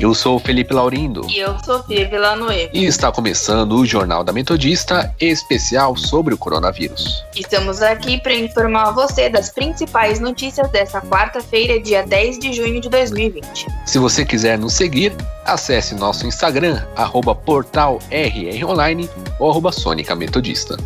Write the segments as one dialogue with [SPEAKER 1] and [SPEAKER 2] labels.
[SPEAKER 1] Eu sou o Felipe Laurindo.
[SPEAKER 2] E eu sou Fia Villanoe.
[SPEAKER 1] E está começando o Jornal da Metodista, especial sobre o coronavírus.
[SPEAKER 2] Estamos aqui para informar você das principais notícias dessa quarta-feira, dia 10 de junho de 2020.
[SPEAKER 1] Se você quiser nos seguir, acesse nosso Instagram, arroba portal RRonline ou arroba Sônica Metodista.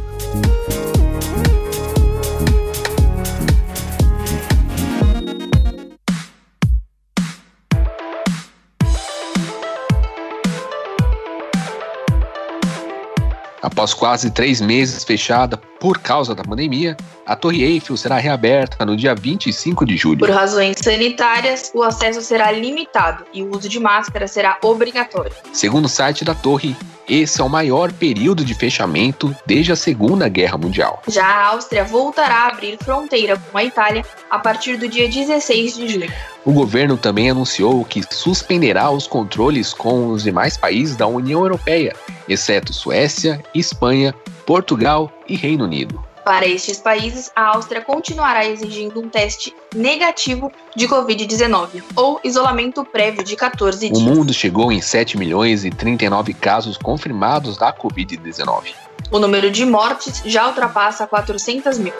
[SPEAKER 1] Após quase três meses fechada por causa da pandemia, a Torre Eiffel será reaberta no dia 25 de julho.
[SPEAKER 2] Por razões sanitárias, o acesso será limitado e o uso de máscara será obrigatório.
[SPEAKER 1] Segundo o site da Torre, esse é o maior período de fechamento desde a Segunda Guerra Mundial.
[SPEAKER 2] Já a Áustria voltará a abrir fronteira com a Itália a partir do dia 16 de julho.
[SPEAKER 1] O governo também anunciou que suspenderá os controles com os demais países da União Europeia, exceto Suécia, Espanha, Portugal e Reino Unido.
[SPEAKER 2] Para estes países, a Áustria continuará exigindo um teste negativo de Covid-19 ou isolamento prévio de 14 dias.
[SPEAKER 1] O mundo chegou em 7 milhões e 39 casos confirmados da Covid-19.
[SPEAKER 2] O número de mortes já ultrapassa 400 mil.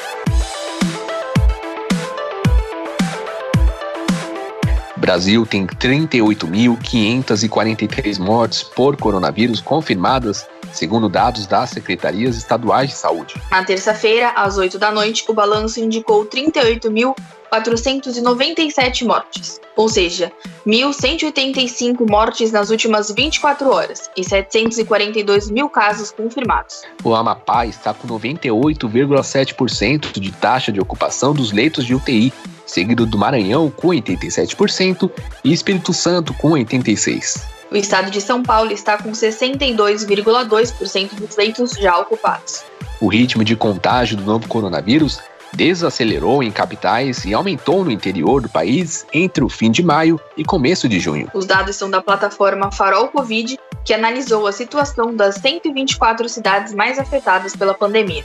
[SPEAKER 1] Brasil tem 38.543 mortes por coronavírus confirmadas, segundo dados das secretarias estaduais de saúde.
[SPEAKER 2] Na terça-feira, às 8 da noite, o balanço indicou 38.497 mortes, ou seja, 1.185 mortes nas últimas 24 horas e 742 mil casos confirmados.
[SPEAKER 1] O Amapá está com 98,7% de taxa de ocupação dos leitos de UTI seguido do Maranhão com 87% e Espírito Santo com 86%.
[SPEAKER 2] O estado de São Paulo está com 62,2% dos leitos já ocupados.
[SPEAKER 1] O ritmo de contágio do novo coronavírus desacelerou em capitais e aumentou no interior do país entre o fim de maio e começo de junho.
[SPEAKER 2] Os dados são da plataforma Farol Covid, que analisou a situação das 124 cidades mais afetadas pela pandemia.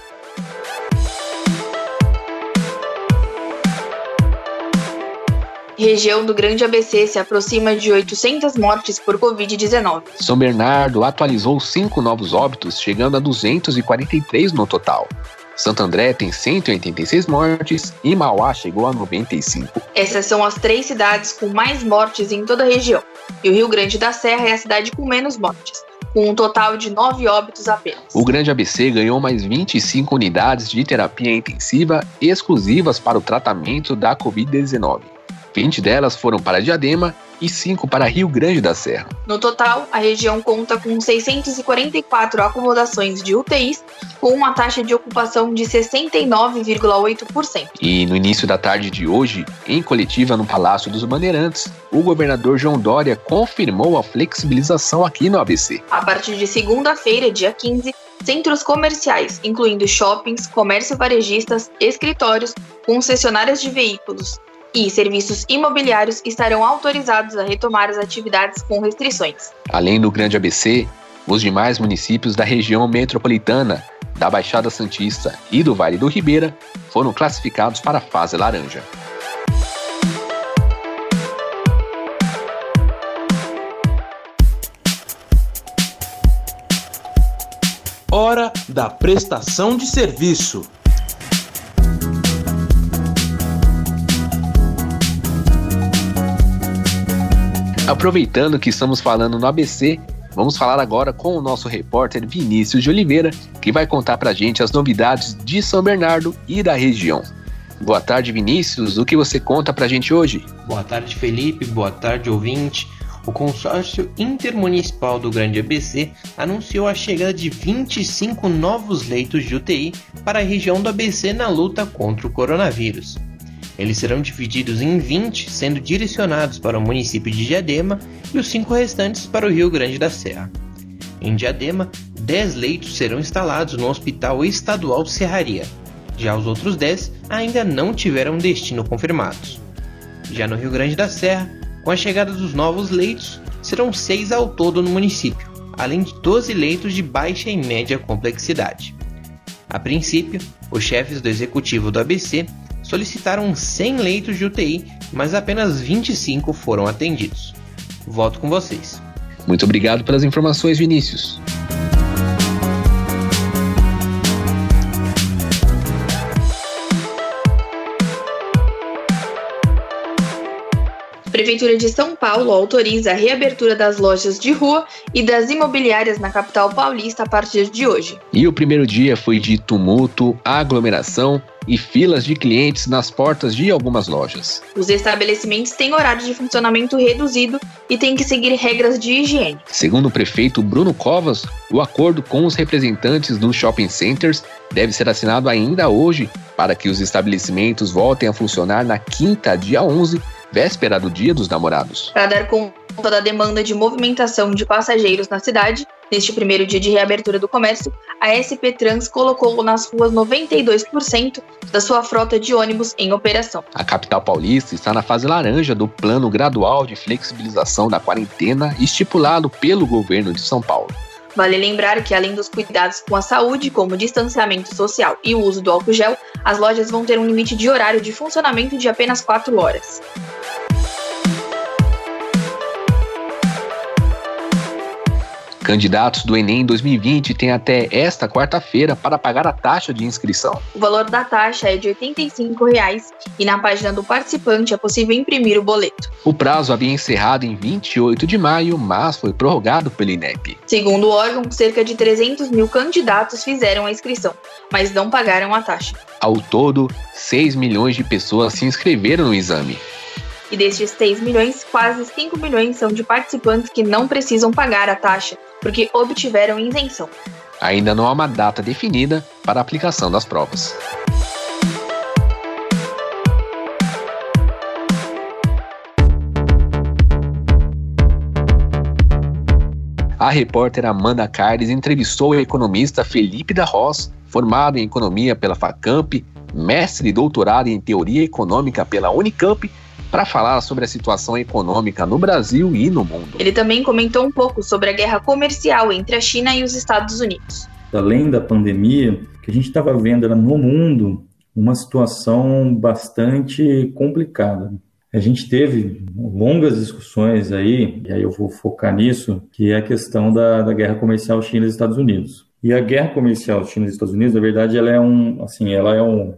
[SPEAKER 2] Região do Grande ABC se aproxima de 800 mortes por Covid-19.
[SPEAKER 1] São Bernardo atualizou cinco novos óbitos, chegando a 243 no total. Santo André tem 186 mortes e Mauá chegou a 95.
[SPEAKER 2] Essas são as três cidades com mais mortes em toda a região. E o Rio Grande da Serra é a cidade com menos mortes, com um total de nove óbitos apenas.
[SPEAKER 1] O Grande ABC ganhou mais 25 unidades de terapia intensiva exclusivas para o tratamento da Covid-19. 20 delas foram para Diadema e 5 para Rio Grande da Serra.
[SPEAKER 2] No total, a região conta com 644 acomodações de UTIs, com uma taxa de ocupação de 69,8%.
[SPEAKER 1] E no início da tarde de hoje, em coletiva no Palácio dos Bandeirantes, o governador João Dória confirmou a flexibilização aqui no ABC.
[SPEAKER 2] A partir de segunda-feira, dia 15, centros comerciais, incluindo shoppings, comércio varejistas, escritórios, concessionárias de veículos, e serviços imobiliários estarão autorizados a retomar as atividades com restrições.
[SPEAKER 1] Além do Grande ABC, os demais municípios da região metropolitana, da Baixada Santista e do Vale do Ribeira foram classificados para a fase laranja.
[SPEAKER 3] Hora da prestação de serviço.
[SPEAKER 1] Aproveitando que estamos falando no ABC, vamos falar agora com o nosso repórter Vinícius de Oliveira, que vai contar pra gente as novidades de São Bernardo e da região. Boa tarde, Vinícius. O que você conta pra gente hoje?
[SPEAKER 4] Boa tarde, Felipe. Boa tarde, ouvinte. O consórcio intermunicipal do Grande ABC anunciou a chegada de 25 novos leitos de UTI para a região do ABC na luta contra o coronavírus. Eles serão divididos em 20, sendo direcionados para o município de Diadema e os cinco restantes para o Rio Grande da Serra. Em Diadema, 10 leitos serão instalados no Hospital Estadual Serraria. Já os outros 10 ainda não tiveram destino confirmados. Já no Rio Grande da Serra, com a chegada dos novos leitos, serão seis ao todo no município, além de 12 leitos de baixa e média complexidade. A princípio, os chefes do executivo do ABC solicitaram 100 leitos de UTI, mas apenas 25 foram atendidos. Volto com vocês.
[SPEAKER 1] Muito obrigado pelas informações, Vinícius.
[SPEAKER 2] Prefeitura de São Paulo autoriza a reabertura das lojas de rua e das imobiliárias na capital paulista a partir de hoje.
[SPEAKER 1] E o primeiro dia foi de tumulto, aglomeração e filas de clientes nas portas de algumas lojas.
[SPEAKER 2] Os estabelecimentos têm horário de funcionamento reduzido e têm que seguir regras de higiene.
[SPEAKER 1] Segundo o prefeito Bruno Covas, o acordo com os representantes dos shopping centers deve ser assinado ainda hoje para que os estabelecimentos voltem a funcionar na quinta, dia 11 véspera do Dia dos Namorados.
[SPEAKER 2] Para dar conta da demanda de movimentação de passageiros na cidade, neste primeiro dia de reabertura do comércio, a SP Trans colocou nas ruas 92% da sua frota de ônibus em operação.
[SPEAKER 1] A capital paulista está na fase laranja do plano gradual de flexibilização da quarentena estipulado pelo governo de São Paulo.
[SPEAKER 2] Vale lembrar que, além dos cuidados com a saúde, como o distanciamento social e o uso do álcool gel, as lojas vão ter um limite de horário de funcionamento de apenas 4 horas.
[SPEAKER 1] Candidatos do Enem 2020 têm até esta quarta-feira para pagar a taxa de inscrição.
[SPEAKER 2] O valor da taxa é de 85 reais, e na página do participante é possível imprimir o boleto.
[SPEAKER 1] O prazo havia encerrado em 28 de maio, mas foi prorrogado pelo INEP.
[SPEAKER 2] Segundo o órgão, cerca de 300 mil candidatos fizeram a inscrição, mas não pagaram a taxa.
[SPEAKER 1] Ao todo, 6 milhões de pessoas se inscreveram no exame.
[SPEAKER 2] E destes 6 milhões, quase 5 milhões são de participantes que não precisam pagar a taxa, porque obtiveram isenção.
[SPEAKER 1] Ainda não há uma data definida para a aplicação das provas. A repórter Amanda Carles entrevistou o economista Felipe da Ross, formado em economia pela Facamp, mestre e doutorado em teoria econômica pela Unicamp para falar sobre a situação econômica no Brasil e no mundo.
[SPEAKER 2] Ele também comentou um pouco sobre a guerra comercial entre a China e os Estados Unidos.
[SPEAKER 5] Além da pandemia, que a gente estava vendo era no mundo uma situação bastante complicada. A gente teve longas discussões aí, e aí eu vou focar nisso, que é a questão da, da guerra comercial China e Estados Unidos. E a guerra comercial China e Estados Unidos, na verdade, ela é um, assim, ela é um,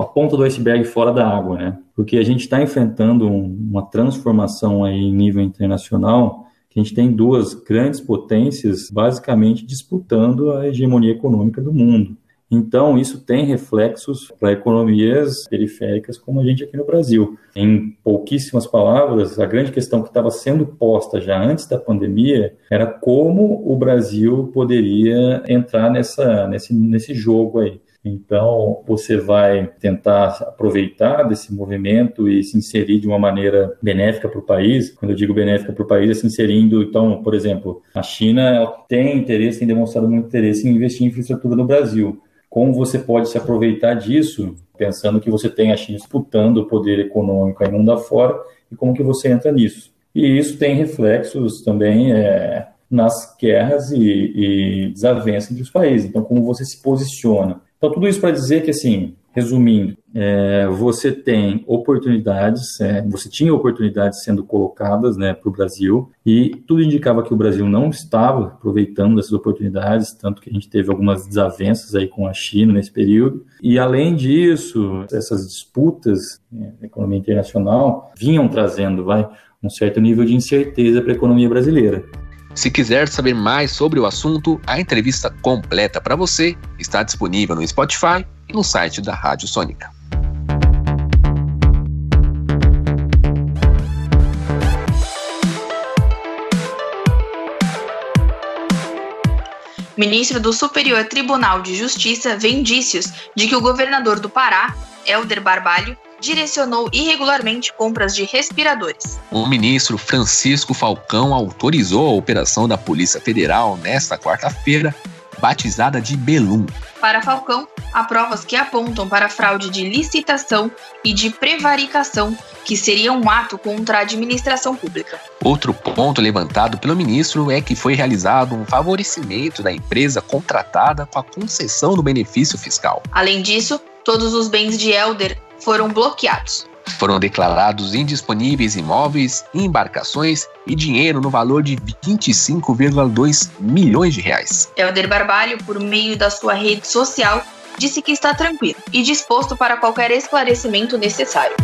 [SPEAKER 5] a ponta do iceberg fora da água, né? Porque a gente está enfrentando uma transformação aí em nível internacional, que a gente tem duas grandes potências basicamente disputando a hegemonia econômica do mundo. Então, isso tem reflexos para economias periféricas como a gente aqui no Brasil. Em pouquíssimas palavras, a grande questão que estava sendo posta já antes da pandemia era como o Brasil poderia entrar nessa, nesse, nesse jogo aí. Então, você vai tentar aproveitar desse movimento e se inserir de uma maneira benéfica para o país. Quando eu digo benéfica para o país, é se inserindo. Então, por exemplo, a China tem interesse, tem demonstrado muito interesse em investir em infraestrutura no Brasil como você pode se aproveitar disso, pensando que você tem a China disputando o poder econômico aí mundo afora, e como que você entra nisso. E isso tem reflexos também é, nas guerras e, e desavenças entre os países. Então, como você se posiciona. Então, tudo isso para dizer que, assim, Resumindo, é, você tem oportunidades, é, você tinha oportunidades sendo colocadas né, para o Brasil e tudo indicava que o Brasil não estava aproveitando essas oportunidades, tanto que a gente teve algumas desavenças aí com a China nesse período. E além disso, essas disputas né, na economia internacional vinham trazendo, vai, um certo nível de incerteza para a economia brasileira.
[SPEAKER 1] Se quiser saber mais sobre o assunto, a entrevista completa para você está disponível no Spotify no site da Rádio Sônica.
[SPEAKER 2] Ministro do Superior Tribunal de Justiça vê indícios de que o governador do Pará, Helder Barbalho, direcionou irregularmente compras de respiradores.
[SPEAKER 1] O ministro Francisco Falcão autorizou a operação da Polícia Federal nesta quarta-feira batizada de Belum.
[SPEAKER 2] Para Falcão, há provas que apontam para fraude de licitação e de prevaricação, que seria um ato contra a administração pública.
[SPEAKER 1] Outro ponto levantado pelo ministro é que foi realizado um favorecimento da empresa contratada com a concessão do benefício fiscal.
[SPEAKER 2] Além disso, todos os bens de Elder foram bloqueados.
[SPEAKER 1] Foram declarados indisponíveis imóveis, embarcações e dinheiro no valor de 25,2 milhões de reais.
[SPEAKER 2] Helder Barbalho, por meio da sua rede social, disse que está tranquilo e disposto para qualquer esclarecimento necessário.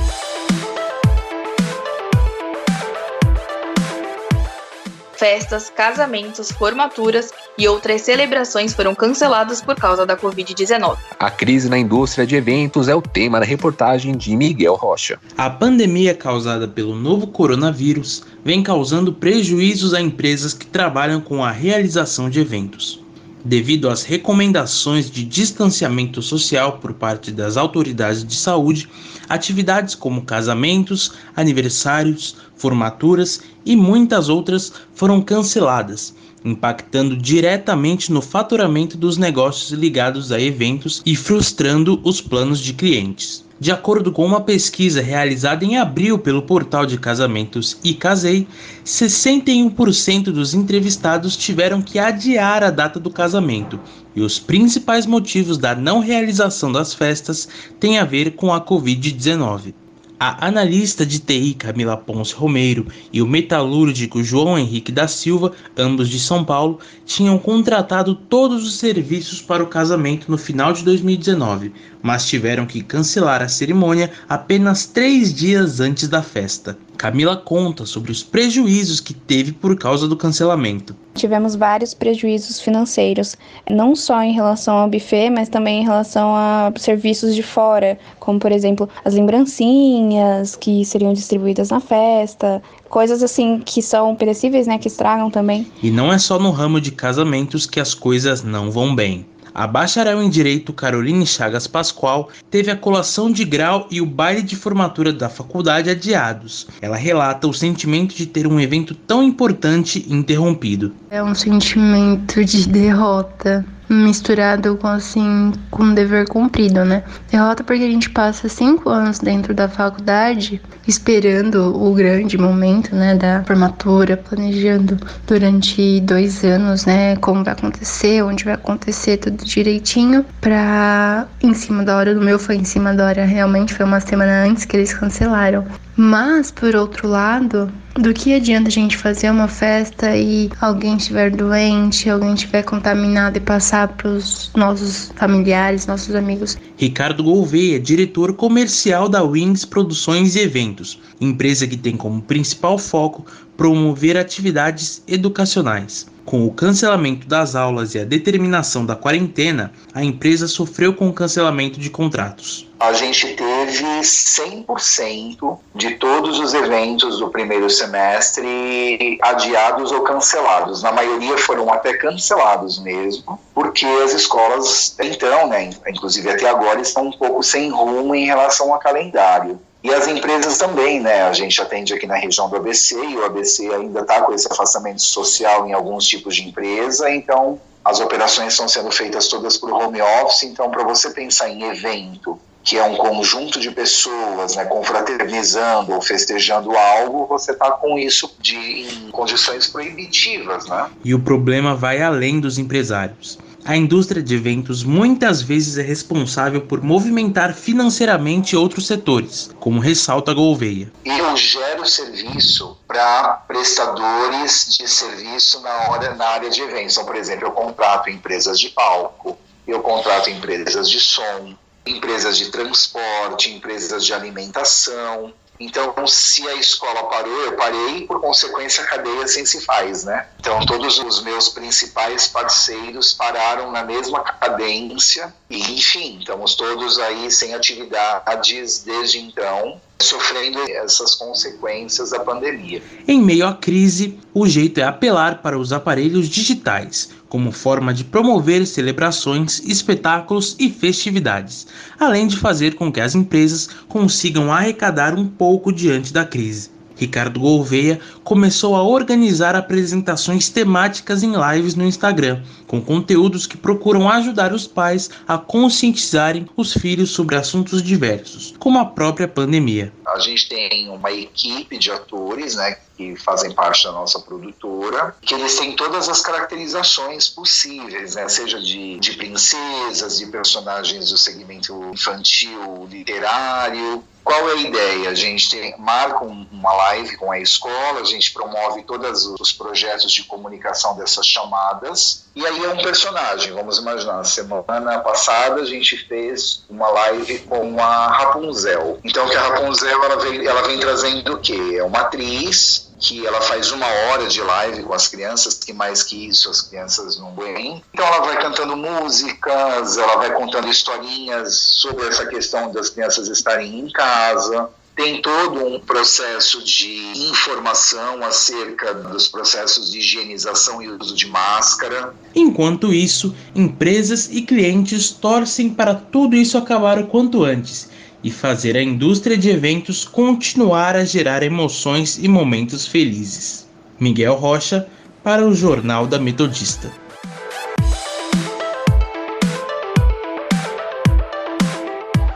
[SPEAKER 2] Festas, casamentos, formaturas e outras celebrações foram canceladas por causa da Covid-19.
[SPEAKER 1] A crise na indústria de eventos é o tema da reportagem de Miguel Rocha.
[SPEAKER 3] A pandemia causada pelo novo coronavírus vem causando prejuízos a empresas que trabalham com a realização de eventos. Devido às recomendações de distanciamento social por parte das autoridades de saúde, atividades como casamentos, aniversários, formaturas e muitas outras foram canceladas, impactando diretamente no faturamento dos negócios ligados a eventos e frustrando os planos de clientes. De acordo com uma pesquisa realizada em abril pelo portal de casamentos e Casei, 61% dos entrevistados tiveram que adiar a data do casamento, e os principais motivos da não realização das festas têm a ver com a Covid-19. A analista de TI Camila Ponce Romeiro e o metalúrgico João Henrique da Silva, ambos de São Paulo, tinham contratado todos os serviços para o casamento no final de 2019, mas tiveram que cancelar a cerimônia apenas três dias antes da festa. Camila conta sobre os prejuízos que teve por causa do cancelamento.
[SPEAKER 6] Tivemos vários prejuízos financeiros, não só em relação ao buffet, mas também em relação a serviços de fora, como por exemplo as lembrancinhas que seriam distribuídas na festa, coisas assim que são perecíveis, né, que estragam também.
[SPEAKER 3] E não é só no ramo de casamentos que as coisas não vão bem. A bacharel em Direito Caroline Chagas Pascoal teve a colação de grau e o baile de formatura da faculdade adiados. Ela relata o sentimento de ter um evento tão importante interrompido.
[SPEAKER 7] É um sentimento de derrota misturado com assim com dever cumprido, né? Derrota porque a gente passa cinco anos dentro da faculdade esperando o grande momento, né, da formatura, planejando durante dois anos, né, como vai acontecer, onde vai acontecer tudo direitinho, pra em cima da hora do meu foi em cima da hora realmente foi uma semana antes que eles cancelaram. Mas por outro lado, do que adianta a gente fazer uma festa e alguém estiver doente, alguém estiver contaminado e passar para os nossos familiares, nossos amigos?
[SPEAKER 3] Ricardo Gouveia, diretor comercial da Wings Produções e Eventos, empresa que tem como principal foco promover atividades educacionais. Com o cancelamento das aulas e a determinação da quarentena, a empresa sofreu com o cancelamento de contratos.
[SPEAKER 8] A gente teve 100% de todos os eventos do primeiro semestre adiados ou cancelados. Na maioria foram até cancelados mesmo, porque as escolas, então, né, inclusive até agora, estão um pouco sem rumo em relação ao calendário. E as empresas também, né? A gente atende aqui na região do ABC e o ABC ainda está com esse afastamento social em alguns tipos de empresa, então as operações estão sendo feitas todas por home office. Então, para você pensar em evento, que é um conjunto de pessoas, né, confraternizando ou festejando algo, você está com isso de, em condições proibitivas, né?
[SPEAKER 3] E o problema vai além dos empresários. A indústria de eventos muitas vezes é responsável por movimentar financeiramente outros setores, como ressalta Gouveia.
[SPEAKER 8] Eu gero serviço para prestadores de serviço na, hora, na área de eventos. Então, por exemplo, eu contrato empresas de palco, eu contrato empresas de som, empresas de transporte, empresas de alimentação. Então, se a escola parou, eu parei, por consequência, a cadeia assim se faz, né? Então, todos os meus principais parceiros pararam na mesma cadência e, enfim, estamos todos aí sem atividades desde então, sofrendo essas consequências da pandemia.
[SPEAKER 3] Em meio à crise, o jeito é apelar para os aparelhos digitais, como forma de promover celebrações, espetáculos e festividades, além de fazer com que as empresas consigam arrecadar um pouco diante da crise. Ricardo Gouveia começou a organizar apresentações temáticas em lives no Instagram, com conteúdos que procuram ajudar os pais a conscientizarem os filhos sobre assuntos diversos, como a própria pandemia.
[SPEAKER 8] A gente tem uma equipe de atores, né, que fazem parte da nossa produtora, que eles têm todas as caracterizações possíveis, né, seja de, de princesas, de personagens do segmento infantil, literário, qual é a ideia? A gente tem, marca uma live com a escola, a gente promove todos os projetos de comunicação dessas chamadas, e aí é um personagem. Vamos imaginar, semana passada a gente fez uma live com a Rapunzel. Então, que a Rapunzel ela vem, ela vem trazendo o quê? É uma atriz que ela faz uma hora de live com as crianças, que mais que isso as crianças não vêm. Então ela vai cantando músicas, ela vai contando historinhas sobre essa questão das crianças estarem em casa. Tem todo um processo de informação acerca dos processos de higienização e uso de máscara.
[SPEAKER 3] Enquanto isso, empresas e clientes torcem para tudo isso acabar o quanto antes e fazer a indústria de eventos continuar a gerar emoções e momentos felizes. Miguel Rocha, para o Jornal da Metodista.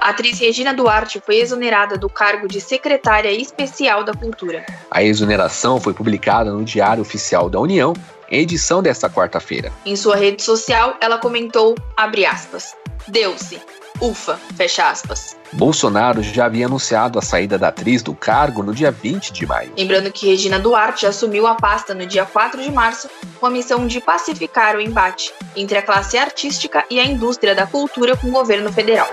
[SPEAKER 2] A atriz Regina Duarte foi exonerada do cargo de secretária especial da Cultura.
[SPEAKER 1] A exoneração foi publicada no Diário Oficial da União, edição desta quarta-feira.
[SPEAKER 2] Em sua rede social, ela comentou, abre aspas, Deu-se, Ufa, fecha aspas.
[SPEAKER 1] Bolsonaro já havia anunciado a saída da atriz do cargo no dia 20 de maio.
[SPEAKER 2] Lembrando que Regina Duarte assumiu a pasta no dia 4 de março com a missão de pacificar o embate entre a classe artística e a indústria da cultura com o governo federal.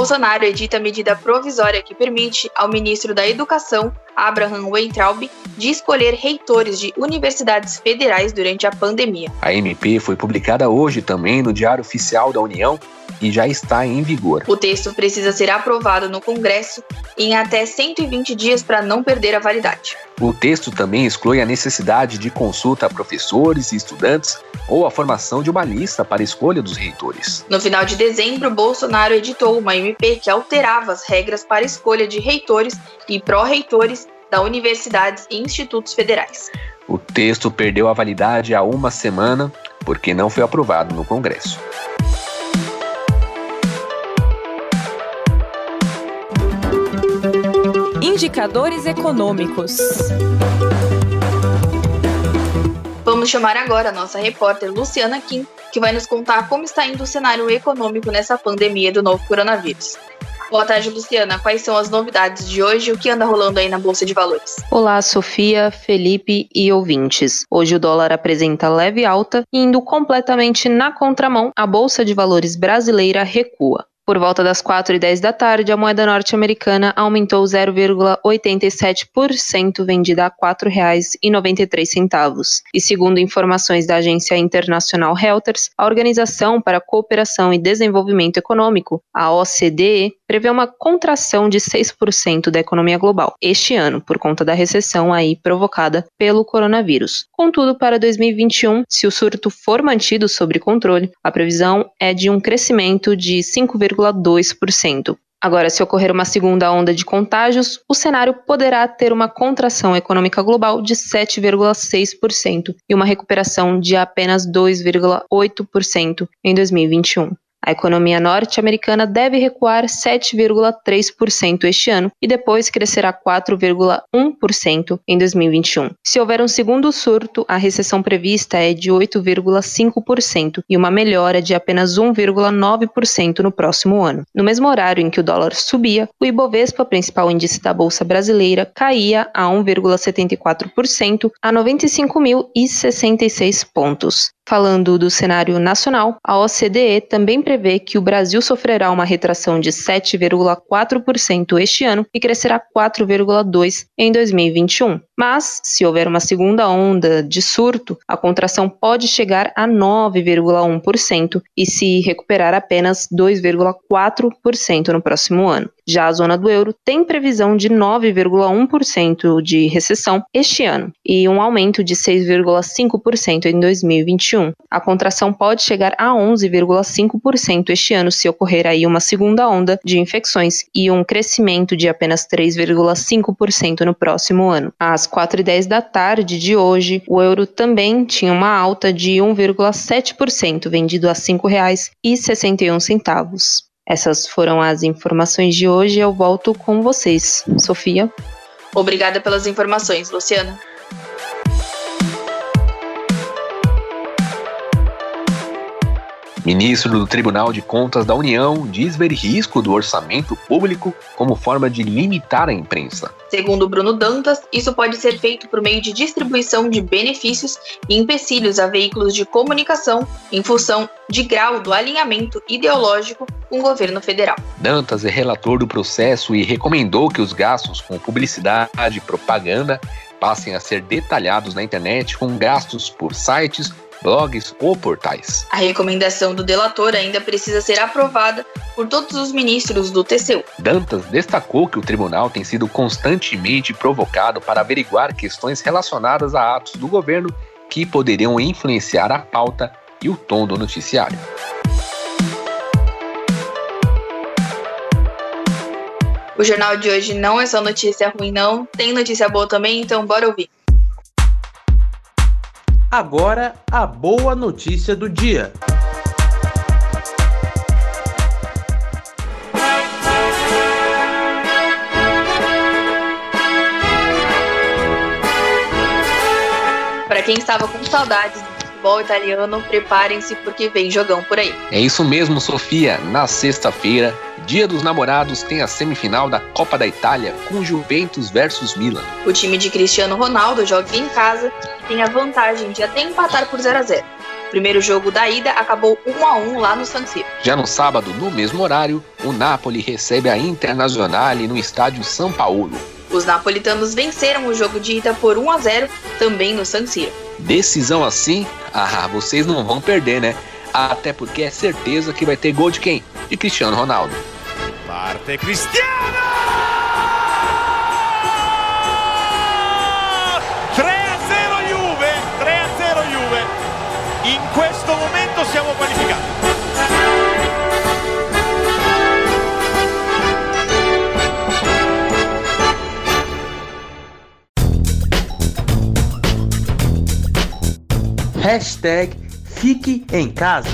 [SPEAKER 2] Bolsonaro edita medida provisória que permite ao ministro da Educação, Abraham Weintraub, de escolher reitores de universidades federais durante a pandemia.
[SPEAKER 1] A MP foi publicada hoje também no Diário Oficial da União e já está em vigor.
[SPEAKER 2] O texto precisa ser aprovado no Congresso em até 120 dias para não perder a validade.
[SPEAKER 1] O texto também exclui a necessidade de consulta a professores e estudantes ou a formação de uma lista para a escolha dos reitores.
[SPEAKER 2] No final de dezembro, Bolsonaro editou uma MP que alterava as regras para a escolha de reitores e pró-reitores da universidades e institutos federais.
[SPEAKER 1] O texto perdeu a validade há uma semana porque não foi aprovado no Congresso.
[SPEAKER 9] Indicadores econômicos.
[SPEAKER 2] Vamos chamar agora a nossa repórter Luciana Kim, que vai nos contar como está indo o cenário econômico nessa pandemia do novo coronavírus. Boa tarde, Luciana. Quais são as novidades de hoje e o que anda rolando aí na Bolsa de Valores?
[SPEAKER 10] Olá, Sofia, Felipe e ouvintes. Hoje o dólar apresenta leve alta, indo completamente na contramão, a Bolsa de Valores brasileira recua. Por volta das 4 e 10 da tarde, a moeda norte-americana aumentou 0,87%, vendida a R$ 4,93. E segundo informações da agência internacional Reuters, a Organização para a Cooperação e Desenvolvimento Econômico, a OCDE, prevê uma contração de 6% da economia global este ano, por conta da recessão aí provocada pelo coronavírus. Contudo, para 2021, se o surto for mantido sob controle, a previsão é de um crescimento de 5,2%. Agora, se ocorrer uma segunda onda de contágios, o cenário poderá ter uma contração econômica global de 7,6% e uma recuperação de apenas 2,8% em 2021. A economia norte-americana deve recuar 7,3% este ano e depois crescerá 4,1% em 2021. Se houver um segundo surto, a recessão prevista é de 8,5% e uma melhora de apenas 1,9% no próximo ano. No mesmo horário em que o dólar subia, o Ibovespa, principal índice da bolsa brasileira, caía a 1,74% a 95.066 pontos. Falando do cenário nacional, a OCDE também prevê que o Brasil sofrerá uma retração de 7,4% este ano e crescerá 4,2% em 2021. Mas, se houver uma segunda onda de surto, a contração pode chegar a 9,1% e se recuperar apenas 2,4% no próximo ano. Já a zona do euro tem previsão de 9,1% de recessão este ano e um aumento de 6,5% em 2021. A contração pode chegar a 11,5% este ano se ocorrer aí uma segunda onda de infecções e um crescimento de apenas 3,5% no próximo ano. Às 4h10 da tarde de hoje, o euro também tinha uma alta de 1,7%, vendido a R$ 5,61. Essas foram as informações de hoje. Eu volto com vocês. Sofia.
[SPEAKER 2] Obrigada pelas informações, Luciana.
[SPEAKER 1] Ministro do Tribunal de Contas da União diz ver risco do orçamento público como forma de limitar a imprensa.
[SPEAKER 2] Segundo Bruno Dantas, isso pode ser feito por meio de distribuição de benefícios e empecilhos a veículos de comunicação em função de grau do alinhamento ideológico com o governo federal.
[SPEAKER 1] Dantas é relator do processo e recomendou que os gastos com publicidade e propaganda passem a ser detalhados na internet com gastos por sites blogs ou portais.
[SPEAKER 2] A recomendação do delator ainda precisa ser aprovada por todos os ministros do TCU.
[SPEAKER 1] Dantas destacou que o tribunal tem sido constantemente provocado para averiguar questões relacionadas a atos do governo que poderiam influenciar a pauta e o tom do noticiário.
[SPEAKER 2] O jornal de hoje não é só notícia ruim, não. Tem notícia boa também, então bora ouvir.
[SPEAKER 3] Agora, a boa notícia do dia.
[SPEAKER 2] Para quem estava com saudades futebol italiano, preparem-se porque vem jogão por aí.
[SPEAKER 1] É isso mesmo, Sofia. Na sexta-feira, Dia dos Namorados, tem a semifinal da Copa da Itália com Juventus versus Milan.
[SPEAKER 2] O time de Cristiano Ronaldo joga em casa e tem a vantagem de até empatar por 0 a 0. O primeiro jogo da ida acabou 1 a 1 lá no San Siro.
[SPEAKER 1] Já no sábado, no mesmo horário, o Napoli recebe a Internazionale no estádio São Paulo.
[SPEAKER 2] Os napolitanos venceram o jogo de ida por 1 a 0 também no San Siro.
[SPEAKER 1] Decisão assim? Ah, vocês não vão perder, né? Até porque é certeza que vai ter gol de quem? De Cristiano Ronaldo.
[SPEAKER 11] Parte Cristiano! 3-0 Juve, 3-0 Juve. In questo momento
[SPEAKER 3] Hashtag Fique em Casa.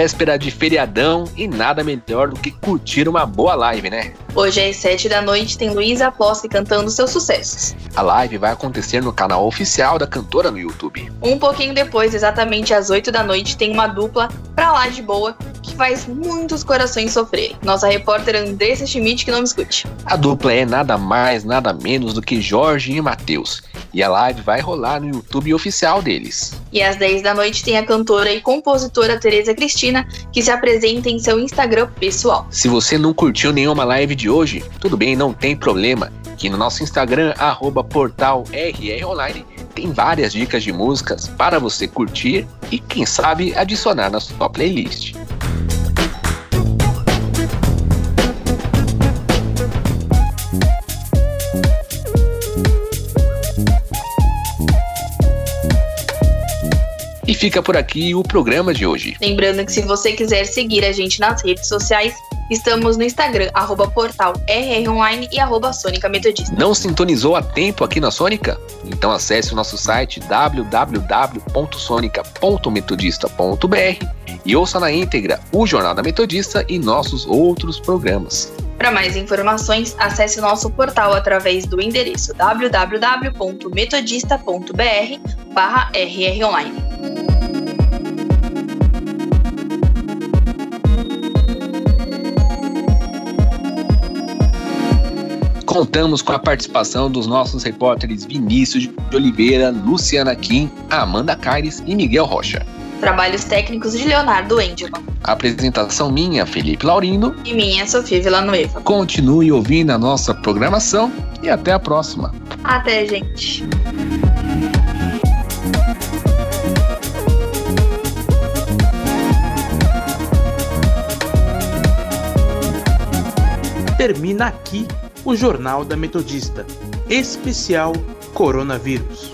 [SPEAKER 1] Véspera de feriadão e nada melhor do que curtir uma boa live, né?
[SPEAKER 2] Hoje às 7 da noite tem Luísa Posse cantando seus sucessos.
[SPEAKER 1] A live vai acontecer no canal oficial da cantora no YouTube.
[SPEAKER 2] Um pouquinho depois, exatamente às 8 da noite, tem uma dupla pra lá de boa que faz muitos corações sofrerem. Nossa repórter Andressa Schmidt que não me escute.
[SPEAKER 1] A dupla é nada mais, nada menos do que Jorge e Matheus. E a live vai rolar no YouTube oficial deles.
[SPEAKER 2] E às 10 da noite tem a cantora e compositora Tereza Cristina, que se apresenta em seu Instagram pessoal.
[SPEAKER 1] Se você não curtiu nenhuma live de hoje, tudo bem, não tem problema. Que no nosso Instagram, arroba portal RROnline, tem várias dicas de músicas para você curtir e, quem sabe, adicionar na sua playlist. Fica por aqui o programa de hoje.
[SPEAKER 2] Lembrando que se você quiser seguir a gente nas redes sociais, estamos no Instagram, arroba portal RROnline e arroba Sônica Metodista.
[SPEAKER 1] Não sintonizou a tempo aqui na Sônica? Então acesse o nosso site www.sonica.metodista.br e ouça na íntegra o Jornal da Metodista e nossos outros programas.
[SPEAKER 2] Para mais informações, acesse o nosso portal através do endereço www.metodista.br barra rronline.
[SPEAKER 1] Contamos com a participação dos nossos repórteres Vinícius de Oliveira, Luciana Kim, Amanda Caires e Miguel Rocha.
[SPEAKER 2] Trabalhos técnicos de Leonardo Angelo.
[SPEAKER 1] Apresentação minha, Felipe Laurino.
[SPEAKER 2] E minha, Sofia Villanueva.
[SPEAKER 1] Continue ouvindo a nossa programação e até a próxima.
[SPEAKER 2] Até, gente.
[SPEAKER 3] Termina aqui o Jornal da Metodista, especial Coronavírus.